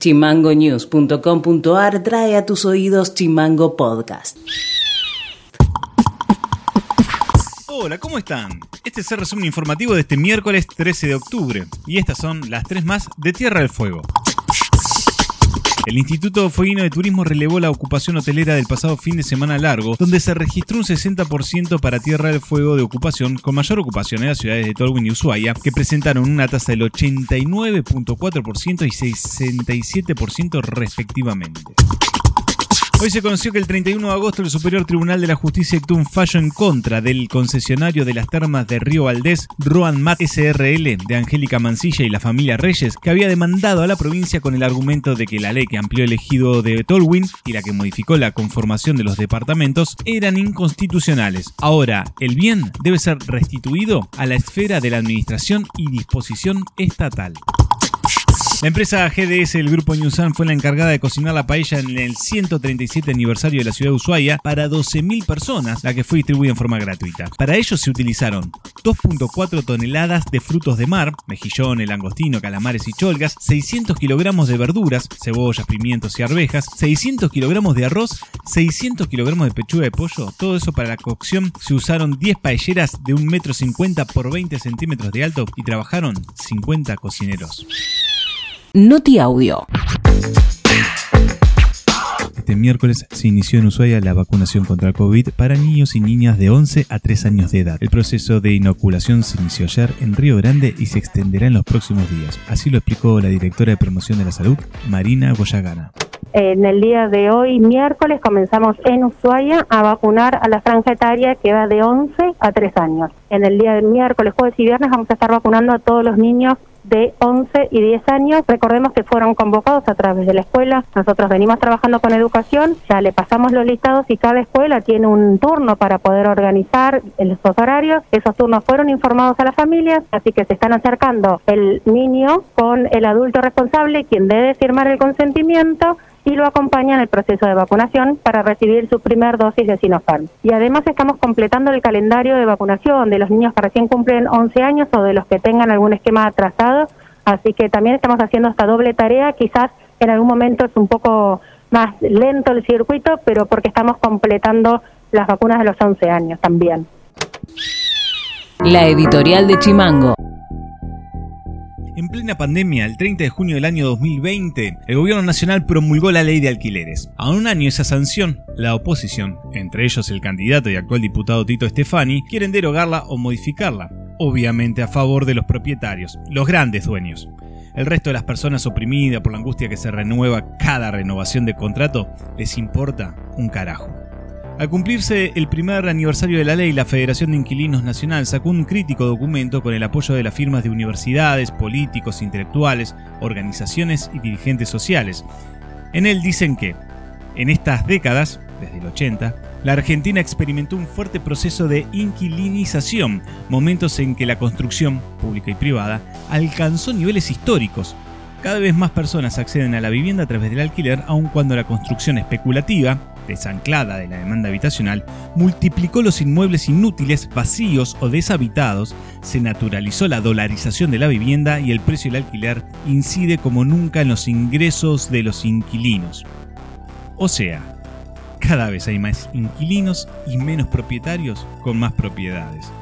Chimangonews.com.ar trae a tus oídos Chimango Podcast. Hola, ¿cómo están? Este es el resumen informativo de este miércoles 13 de octubre y estas son las tres más de Tierra del Fuego. El Instituto Fueguino de Turismo relevó la ocupación hotelera del pasado fin de semana largo, donde se registró un 60% para Tierra del Fuego de ocupación, con mayor ocupación en las ciudades de Tolwyn y Ushuaia, que presentaron una tasa del 89.4% y 67% respectivamente. Hoy se conoció que el 31 de agosto el Superior Tribunal de la Justicia dictó un fallo en contra del concesionario de las termas de Río Valdés, Roan Mat SRL, de Angélica Mancilla y la familia Reyes, que había demandado a la provincia con el argumento de que la ley que amplió el ejido de Tolwyn y la que modificó la conformación de los departamentos eran inconstitucionales. Ahora, el bien debe ser restituido a la esfera de la administración y disposición estatal. La empresa GDS del grupo Newsan fue la encargada de cocinar la paella en el 137 aniversario de la ciudad de Ushuaia para 12.000 personas, la que fue distribuida en forma gratuita. Para ello se utilizaron 2.4 toneladas de frutos de mar, mejillones, langostino, calamares y cholgas, 600 kilogramos de verduras, cebollas, pimientos y arvejas, 600 kilogramos de arroz, 600 kilogramos de pechuga de pollo. Todo eso para la cocción se usaron 10 paelleras de 1,50 m por 20 centímetros de alto y trabajaron 50 cocineros. Noti Audio. Este miércoles se inició en Ushuaia la vacunación contra el COVID para niños y niñas de 11 a 3 años de edad. El proceso de inoculación se inició ayer en Río Grande y se extenderá en los próximos días. Así lo explicó la directora de promoción de la salud, Marina Goyagana. En el día de hoy, miércoles, comenzamos en Ushuaia a vacunar a la franja etaria que va de 11 a 3 años. En el día de miércoles, jueves y viernes vamos a estar vacunando a todos los niños de 11 y 10 años. Recordemos que fueron convocados a través de la escuela. Nosotros venimos trabajando con educación, ya le pasamos los listados y cada escuela tiene un turno para poder organizar esos horarios. Esos turnos fueron informados a las familias, así que se están acercando el niño con el adulto responsable, quien debe firmar el consentimiento y lo acompaña en el proceso de vacunación para recibir su primer dosis de Sinopharm. Y además estamos completando el calendario de vacunación de los niños que recién cumplen 11 años o de los que tengan algún esquema atrasado, así que también estamos haciendo esta doble tarea, quizás en algún momento es un poco más lento el circuito, pero porque estamos completando las vacunas de los 11 años también. La editorial de Chimango. En plena pandemia, el 30 de junio del año 2020, el gobierno nacional promulgó la ley de alquileres. A un año esa sanción, la oposición, entre ellos el candidato y actual diputado Tito Stefani, quieren derogarla o modificarla, obviamente a favor de los propietarios, los grandes dueños. El resto de las personas oprimidas por la angustia que se renueva cada renovación de contrato les importa un carajo. Al cumplirse el primer aniversario de la ley, la Federación de Inquilinos Nacional sacó un crítico documento con el apoyo de las firmas de universidades, políticos, intelectuales, organizaciones y dirigentes sociales. En él dicen que, en estas décadas, desde el 80, la Argentina experimentó un fuerte proceso de inquilinización, momentos en que la construcción, pública y privada, alcanzó niveles históricos. Cada vez más personas acceden a la vivienda a través del alquiler, aun cuando la construcción especulativa, desanclada de la demanda habitacional, multiplicó los inmuebles inútiles, vacíos o deshabitados, se naturalizó la dolarización de la vivienda y el precio del alquiler incide como nunca en los ingresos de los inquilinos. O sea, cada vez hay más inquilinos y menos propietarios con más propiedades.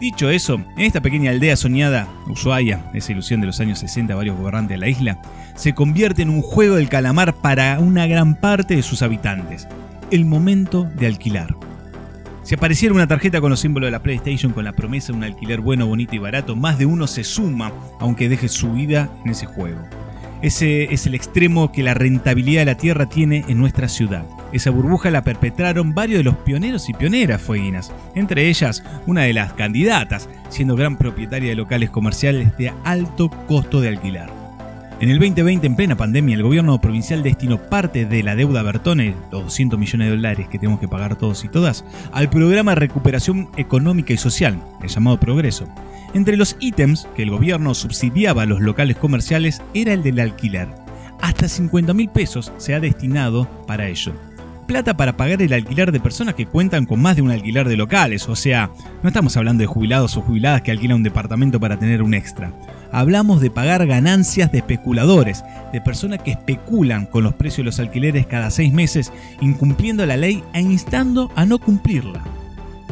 Dicho eso, en esta pequeña aldea soñada, Ushuaia, esa ilusión de los años 60 varios gobernantes de la isla, se convierte en un juego del calamar para una gran parte de sus habitantes. El momento de alquilar. Si apareciera una tarjeta con los símbolos de la PlayStation con la promesa de un alquiler bueno, bonito y barato, más de uno se suma, aunque deje su vida en ese juego. Ese es el extremo que la rentabilidad de la tierra tiene en nuestra ciudad. Esa burbuja la perpetraron varios de los pioneros y pioneras fueguinas, entre ellas una de las candidatas, siendo gran propietaria de locales comerciales de alto costo de alquilar. En el 2020, en plena pandemia, el gobierno provincial destinó parte de la deuda Bertone, los 200 millones de dólares que tenemos que pagar todos y todas, al programa de recuperación económica y social, el llamado Progreso. Entre los ítems que el gobierno subsidiaba a los locales comerciales era el del alquiler. Hasta 50 mil pesos se ha destinado para ello plata para pagar el alquiler de personas que cuentan con más de un alquiler de locales, o sea, no estamos hablando de jubilados o jubiladas que alquilan un departamento para tener un extra. hablamos de pagar ganancias de especuladores, de personas que especulan con los precios de los alquileres cada seis meses, incumpliendo la ley e instando a no cumplirla.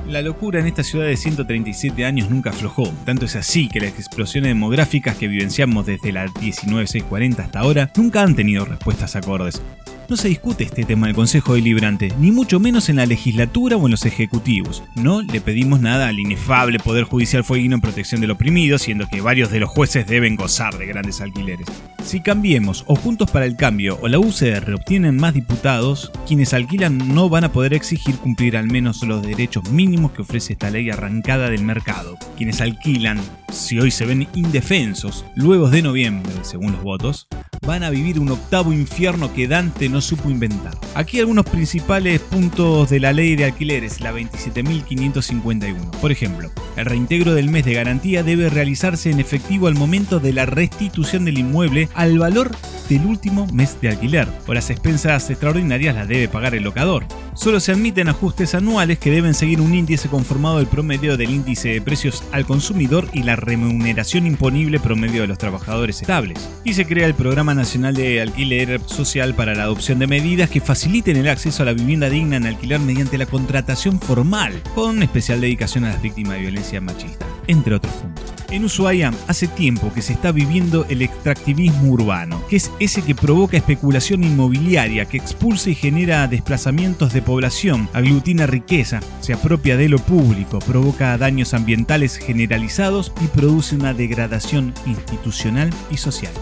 La locura en esta ciudad de 137 años nunca aflojó, tanto es así que las explosiones demográficas que vivenciamos desde la 19640 hasta ahora nunca han tenido respuestas acordes. No se discute este tema en el Consejo Deliberante, ni mucho menos en la legislatura o en los ejecutivos. No le pedimos nada al inefable Poder Judicial Fueguino en protección del oprimido, siendo que varios de los jueces deben gozar de grandes alquileres. Si Cambiemos o Juntos para el Cambio o la UCR obtienen más diputados, quienes alquilan no van a poder exigir cumplir al menos los derechos mínimos que ofrece esta ley arrancada del mercado. Quienes alquilan, si hoy se ven indefensos, luego de noviembre, según los votos, van a vivir un octavo infierno que Dante no supo inventar. Aquí algunos principales puntos de la ley de alquileres, la 27.551. Por ejemplo, el reintegro del mes de garantía debe realizarse en efectivo al momento de la restitución del inmueble al valor del último mes de alquiler, o las expensas extraordinarias las debe pagar el locador. Solo se admiten ajustes anuales que deben seguir un índice conformado del promedio del índice de precios al consumidor y la remuneración imponible promedio de los trabajadores estables. Y se crea el Programa Nacional de Alquiler Social para la adopción de medidas que faciliten el acceso a la vivienda digna en alquiler mediante la contratación formal, con especial dedicación a las víctimas de violencia machista, entre otros puntos. En Ushuaia hace tiempo que se está viviendo el extractivismo urbano, que es ese que provoca especulación inmobiliaria, que expulsa y genera desplazamientos de población, aglutina riqueza, se apropia de lo público, provoca daños ambientales generalizados y produce una degradación institucional y social.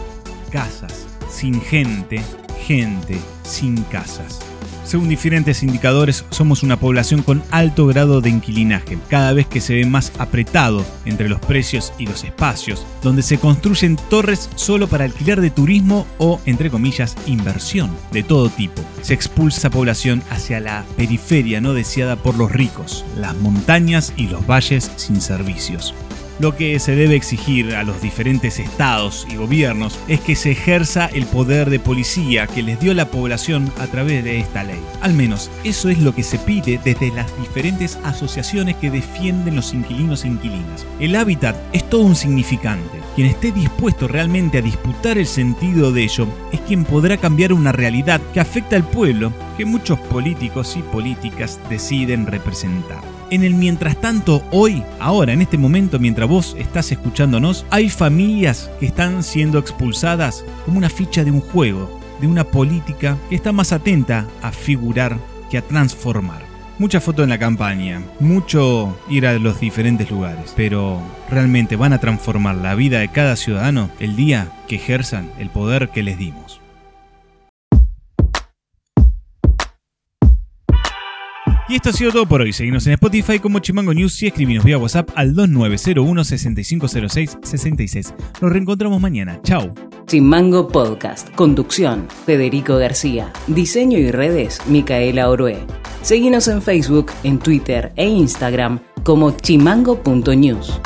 Casas sin gente, gente sin casas. Según diferentes indicadores, somos una población con alto grado de inquilinaje, cada vez que se ve más apretado entre los precios y los espacios, donde se construyen torres solo para alquiler de turismo o, entre comillas, inversión de todo tipo. Se expulsa población hacia la periferia no deseada por los ricos, las montañas y los valles sin servicios. Lo que se debe exigir a los diferentes estados y gobiernos es que se ejerza el poder de policía que les dio la población a través de esta ley. Al menos eso es lo que se pide desde las diferentes asociaciones que defienden los inquilinos e inquilinas. El hábitat es todo un significante. Quien esté dispuesto realmente a disputar el sentido de ello es quien podrá cambiar una realidad que afecta al pueblo que muchos políticos y políticas deciden representar. En el mientras tanto, hoy, ahora, en este momento, mientras vos estás escuchándonos, hay familias que están siendo expulsadas como una ficha de un juego, de una política que está más atenta a figurar que a transformar. Mucha foto en la campaña, mucho ir a los diferentes lugares, pero realmente van a transformar la vida de cada ciudadano el día que ejerzan el poder que les dimos. Y esto ha sido todo por hoy. Seguimos en Spotify como Chimango News y escribinos vía WhatsApp al 2901 6506 66. Nos reencontramos mañana. Chao. Chimango Podcast. Conducción. Federico García. Diseño y redes. Micaela Orué. Seguinos en Facebook, en Twitter e Instagram como chimango.news.